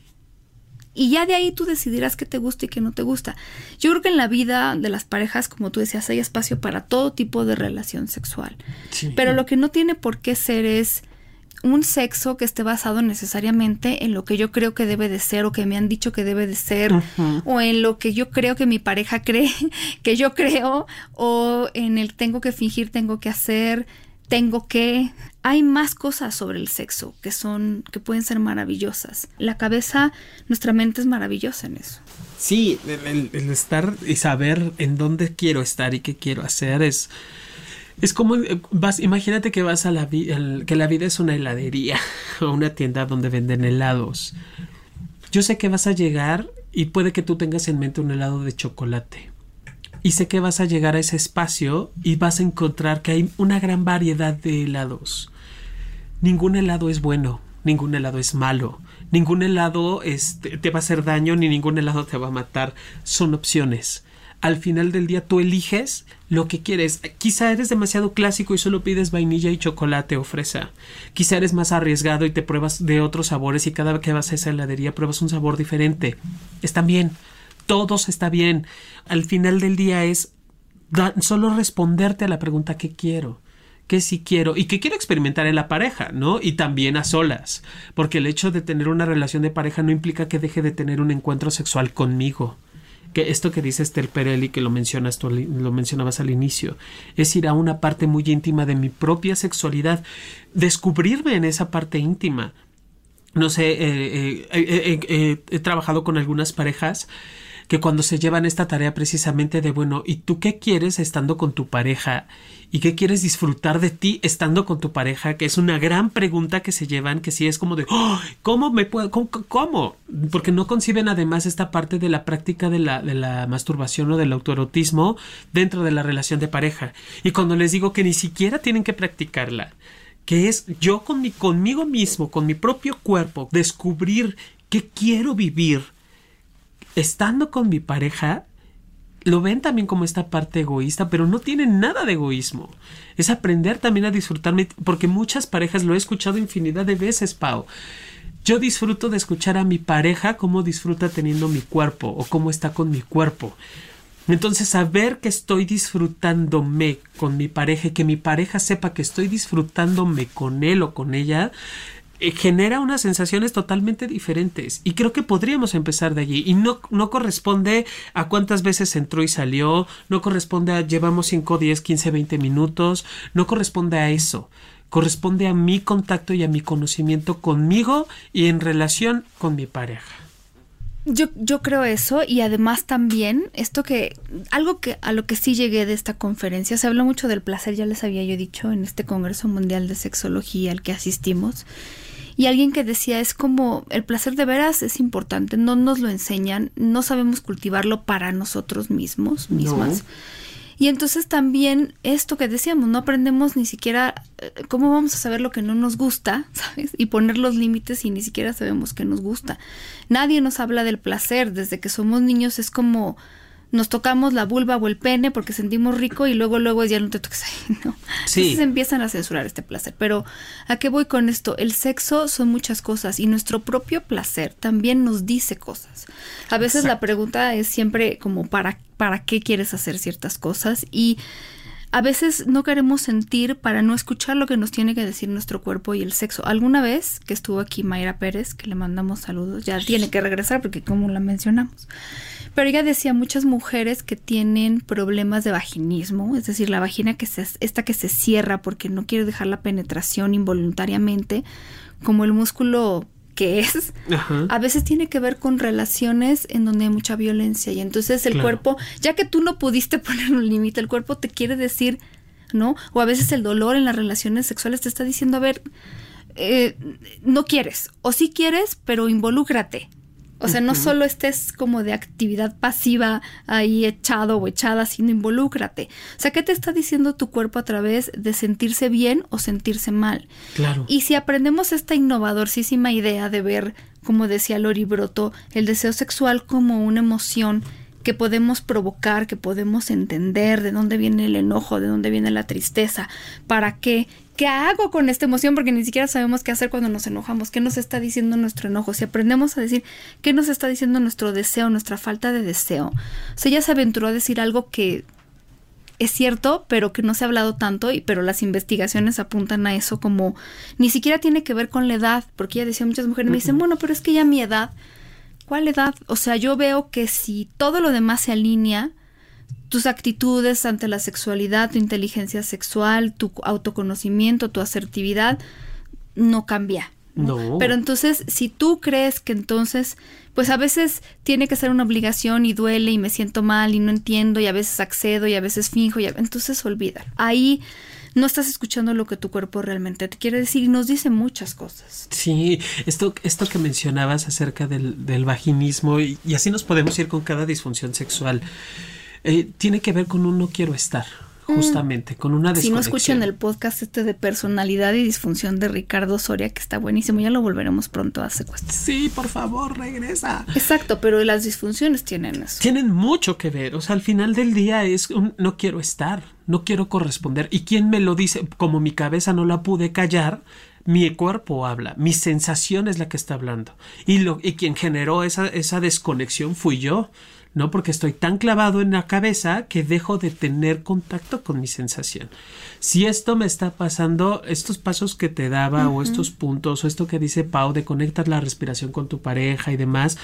y ya de ahí tú decidirás qué te gusta y qué no te gusta. Yo creo que en la vida de las parejas, como tú decías, hay espacio para todo tipo de relación sexual. Pero lo que no tiene por qué ser es un sexo que esté basado necesariamente en lo que yo creo que debe de ser o que me han dicho que debe de ser o en lo que yo creo que mi pareja <laughs> cree que yo creo o en el tengo que fingir, tengo que hacer, tengo que hay más cosas sobre el sexo que son que pueden ser maravillosas. La cabeza, nuestra mente es maravillosa en eso. Sí, el, estar y saber en dónde quiero estar y qué quiero hacer es es como eh, vas, imagínate que vas a la que la vida es una heladería <laughs> o una tienda donde venden helados. Yo sé que vas a llegar y puede que tú tengas en mente un helado de chocolate y sé que vas a llegar a ese espacio y vas a encontrar que hay una gran variedad de helados. Ningún helado es bueno, ningún helado es malo, ningún helado te va a hacer daño ni ningún helado te va a matar. Son opciones. Al final del día tú eliges lo que quieres. Quizá eres demasiado clásico y solo pides vainilla y chocolate o fresa. Quizá eres más arriesgado y te pruebas de otros sabores y cada vez que vas a esa heladería pruebas un sabor diferente. Está bien todos está bien. Al final del día es solo responderte a la pregunta ¿qué quiero? ¿Qué sí quiero? Y qué quiero experimentar en la pareja, ¿no? Y también a solas. Porque el hecho de tener una relación de pareja no implica que deje de tener un encuentro sexual conmigo. que esto que dice Esther Perelli, que lo mencionas tú, lo mencionabas al inicio, es ir a una parte muy íntima de mi propia sexualidad, descubrirme en esa parte íntima. No sé, eh, eh, eh, he trabajado con algunas parejas que cuando se llevan esta tarea precisamente de, bueno, ¿y tú qué quieres estando con tu pareja? ¿Y qué quieres disfrutar de ti estando con tu pareja? Que es una gran pregunta que se llevan, que sí es como de, ¡Oh! ¿cómo me puedo, cómo, Porque no conciben además esta parte de la práctica de la, de la masturbación o del autoerotismo dentro de la relación de pareja. Y cuando les digo que ni siquiera tienen que practicarla, que es yo con mi, conmigo mismo, con mi propio cuerpo, descubrir qué quiero vivir estando con mi pareja, lo ven también como esta parte egoísta, pero no tienen nada de egoísmo. Es aprender también a disfrutarme, porque muchas parejas lo he escuchado infinidad de veces, Pau. Yo disfruto de escuchar a mi pareja cómo disfruta teniendo mi cuerpo o cómo está con mi cuerpo. Entonces, saber que estoy disfrutándome con mi pareja y que mi pareja sepa que estoy disfrutándome con él o con ella, eh, genera unas sensaciones totalmente diferentes. Y creo que podríamos empezar de allí. Y no, no corresponde a cuántas veces entró y salió, no corresponde a llevamos 5, 10, 15, 20 minutos, no corresponde a eso. Corresponde a mi contacto y a mi conocimiento conmigo y en relación con mi pareja. Yo, yo creo eso y además también esto que algo que a lo que sí llegué de esta conferencia se habló mucho del placer ya les había yo dicho en este Congreso Mundial de Sexología al que asistimos y alguien que decía es como el placer de veras es importante, no nos lo enseñan, no sabemos cultivarlo para nosotros mismos, mismas. Y entonces también esto que decíamos, no aprendemos ni siquiera eh, cómo vamos a saber lo que no nos gusta, <laughs> ¿sabes? Y poner los límites y ni siquiera sabemos qué nos gusta. Nadie nos habla del placer, desde que somos niños es como nos tocamos la vulva o el pene porque sentimos rico y luego luego ya no te toques ahí, <laughs> ¿no? Sí. Entonces empiezan a censurar este placer. Pero ¿a qué voy con esto? El sexo son muchas cosas y nuestro propio placer también nos dice cosas. A veces la pregunta es siempre como ¿para, para qué quieres hacer ciertas cosas? Y a veces no queremos sentir para no escuchar lo que nos tiene que decir nuestro cuerpo y el sexo. Alguna vez que estuvo aquí Mayra Pérez, que le mandamos saludos, ya tiene que regresar porque como la mencionamos. Pero ella decía muchas mujeres que tienen problemas de vaginismo, es decir, la vagina que se, esta que se cierra porque no quiere dejar la penetración involuntariamente, como el músculo que es, a veces tiene que ver con relaciones en donde hay mucha violencia y entonces el cuerpo, ya que tú no pudiste <laughs> poner un límite, el cuerpo te quiere decir, ¿no? O a veces el dolor en las relaciones sexuales te está diciendo, a ver, eh, no quieres, o sí quieres, pero involúcrate, o sea, no solo estés como de actividad pasiva ahí echado o echada, sino involúcrate. O sea, ¿qué te está diciendo tu cuerpo a través de sentirse bien o sentirse mal? Claro. Y si aprendemos esta innovadorcísima idea de ver, como decía Lori Broto, el deseo sexual como una emoción que podemos provocar, que podemos entender de dónde viene el enojo, de dónde viene la tristeza, para qué, qué hago con esta emoción, porque ni siquiera sabemos qué hacer cuando nos enojamos, qué nos está diciendo nuestro enojo, si aprendemos a decir qué nos está diciendo nuestro deseo, nuestra falta de deseo. O sea, ella se aventuró a decir algo que es cierto, pero que no se ha hablado tanto, y, pero las investigaciones apuntan a eso como ni siquiera tiene que ver con la edad, porque ella decía muchas mujeres me dicen, bueno, pero es que ya mi edad ¿Cuál edad? O sea, yo veo que si todo lo demás se alinea, tus actitudes ante la sexualidad, tu inteligencia sexual, tu autoconocimiento, tu asertividad, no cambia. ¿no? Pero entonces, si tú crees que entonces, pues a veces tiene que ser una obligación y duele y me siento mal y no entiendo y a veces accedo y a veces finjo y entonces olvida. Ahí no estás escuchando lo que tu cuerpo realmente te quiere decir y nos dice muchas cosas. Sí, esto, esto que mencionabas acerca del, del vaginismo y, así nos podemos ir con cada disfunción sexual, eh, tiene que ver con un no quiero estar justamente, con una Si no escuchan el podcast este de personalidad y disfunción de Ricardo Soria, que está buenísimo, ya lo volveremos pronto a secuestrar. Sí, por favor, regresa. Exacto, pero las disfunciones tienen eso. Tienen mucho que ver, o sea, al final del día es un no quiero estar, no quiero corresponder. ¿Y quién me lo dice? Como mi cabeza no la pude callar, mi cuerpo habla, mi sensación es la que está hablando. Y, lo, y quien generó esa, esa desconexión fui yo ¿no? Porque estoy tan clavado en la cabeza que dejo de tener contacto con mi sensación. Si esto me está pasando, estos pasos que te daba o estos puntos o esto que dice Pau de conectar la respiración con tu pareja y demás,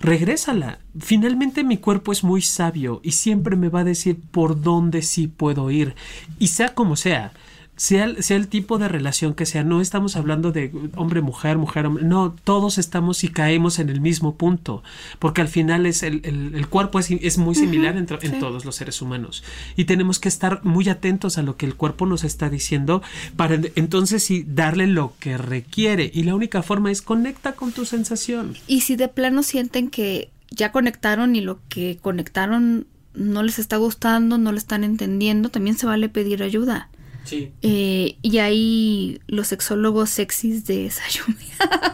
regrésala. Finalmente mi cuerpo es muy sabio y siempre me va a decir por dónde sí puedo ir y sea como sea sea, sea el tipo de relación que sea, no estamos hablando de hombre, mujer, mujer, hombre, no, todos estamos y caemos en el mismo punto, porque al final es el, el, cuerpo es, es, muy similar en, en, todos los seres humanos y tenemos que estar muy atentos a lo que el cuerpo nos está diciendo para entonces sí darle lo que requiere y la única forma es conecta con tu sensación. Y si de plano sienten que ya conectaron y lo que conectaron no les está gustando, no lo están entendiendo, también se vale pedir ayuda. Sí. Eh, y ahí los sexólogos sexys de Sayume.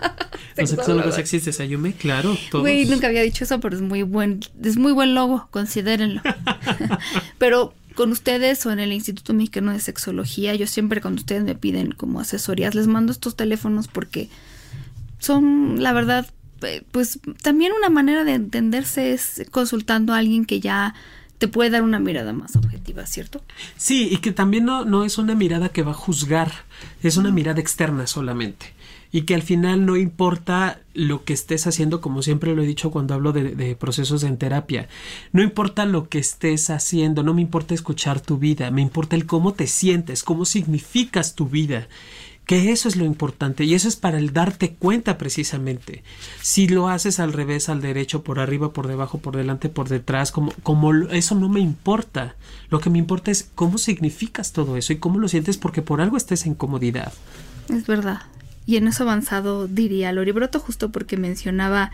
<laughs> los sexólogos sexys de Sayume, claro. Todos. Güey, nunca había dicho eso, pero es muy buen, es muy buen logo, considérenlo. <laughs> pero con ustedes o en el Instituto Mexicano de Sexología, yo siempre cuando ustedes me piden como asesorías, les mando estos teléfonos porque son, la verdad, eh, pues también una manera de entenderse es consultando a alguien que ya te puede dar una mirada más objetiva, ¿cierto? Sí, y que también no, no es una mirada que va a juzgar, es una mirada externa solamente. Y que al final no importa lo que estés haciendo, como siempre lo he dicho cuando hablo de, de, procesos en terapia, no importa lo que estés haciendo, no me importa escuchar tu vida, me importa el cómo te sientes, cómo significas tu vida que eso es lo importante y eso es para el darte cuenta precisamente. Si lo haces al revés, al derecho, por arriba, por debajo, por delante, por detrás, como, como eso no me importa. Lo que me importa es cómo significas todo eso y cómo lo sientes porque por algo estés en comodidad. Es verdad. Y en eso avanzado diría Loribroto justo porque mencionaba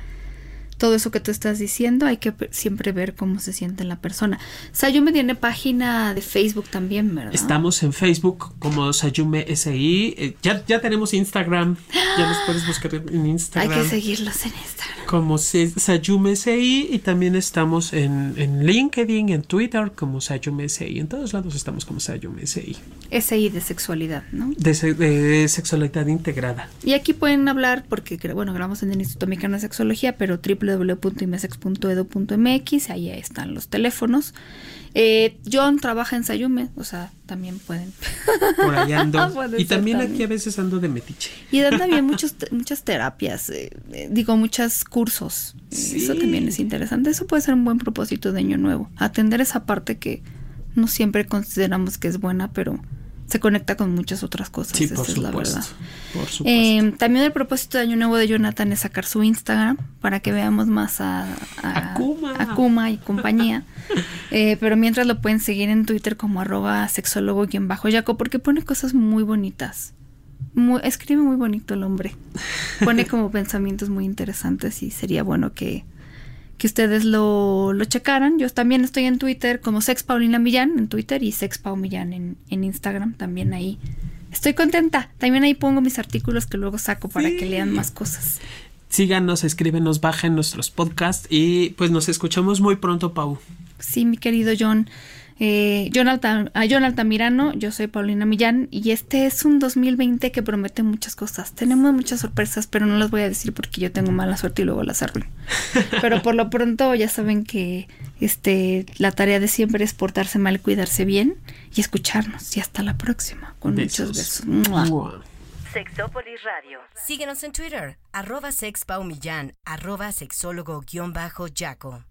todo eso que tú estás diciendo, hay que siempre ver cómo se siente la persona. Sayume tiene página de Facebook también, ¿verdad? Estamos en Facebook como Sayume SI. Eh, ya, ya tenemos Instagram. Ya nos puedes buscar en Instagram. Hay que seguirlos en Instagram. Como Sayume SI. Y también estamos en, en LinkedIn, en Twitter como Sayume SI. En todos lados estamos como Sayume SI. SI de sexualidad, ¿no? De, de sexualidad integrada. Y aquí pueden hablar, porque bueno, grabamos en el Instituto Mexicano de Sexología, pero triple www.imesex.edu.mx, ahí están los teléfonos. Eh, John trabaja en Sayume, o sea, también pueden. Por ahí <laughs> ando. y también, aquí a veces ando de metiche. Y dan también <laughs> muchos, muchas terapias, eh, eh, digo, muchos cursos. Sí. Eso también es interesante. Eso puede ser un buen propósito de año nuevo. Atender esa parte que no siempre consideramos que es buena, pero se conecta con muchas otras cosas. Sí, esa por es supuesto, la verdad. Por supuesto. Eh, también el propósito de Año Nuevo de Jonathan es sacar su Instagram para que veamos más a, a, Kuma. a Kuma. y compañía. <laughs> eh, pero mientras lo pueden seguir en Twitter como arroba sexólogo-yaco porque pone cosas muy bonitas. Muy, escribe muy bonito el hombre. Pone como <laughs> pensamientos muy interesantes y sería bueno que, que ustedes lo, lo checaran. Yo también estoy en Twitter como Sex Paulina Millán en Twitter y Sex Pau Millán en, en Instagram. También ahí estoy contenta. También ahí pongo mis artículos que luego saco para Sí. que lean más cosas. Síganos, escríbenos, bajen nuestros podcasts y pues nos escuchamos muy pronto, Pau. Sí, mi querido John. Eh, John, Alta, a John Altamirano, yo soy Paulina Millán y este es un 2020 que promete muchas cosas. Tenemos muchas sorpresas, pero no las voy a decir porque yo tengo mala suerte y luego las arruino. <laughs> Pero por lo pronto ya saben que este la tarea de siempre es portarse mal, cuidarse bien y escucharnos. Y hasta la próxima. Con muchos besos. ¡Mua! Mua. Sexópolis Radio. Síguenos en Twitter, arroba sexpaumillán, arroba sexólogo-yaco.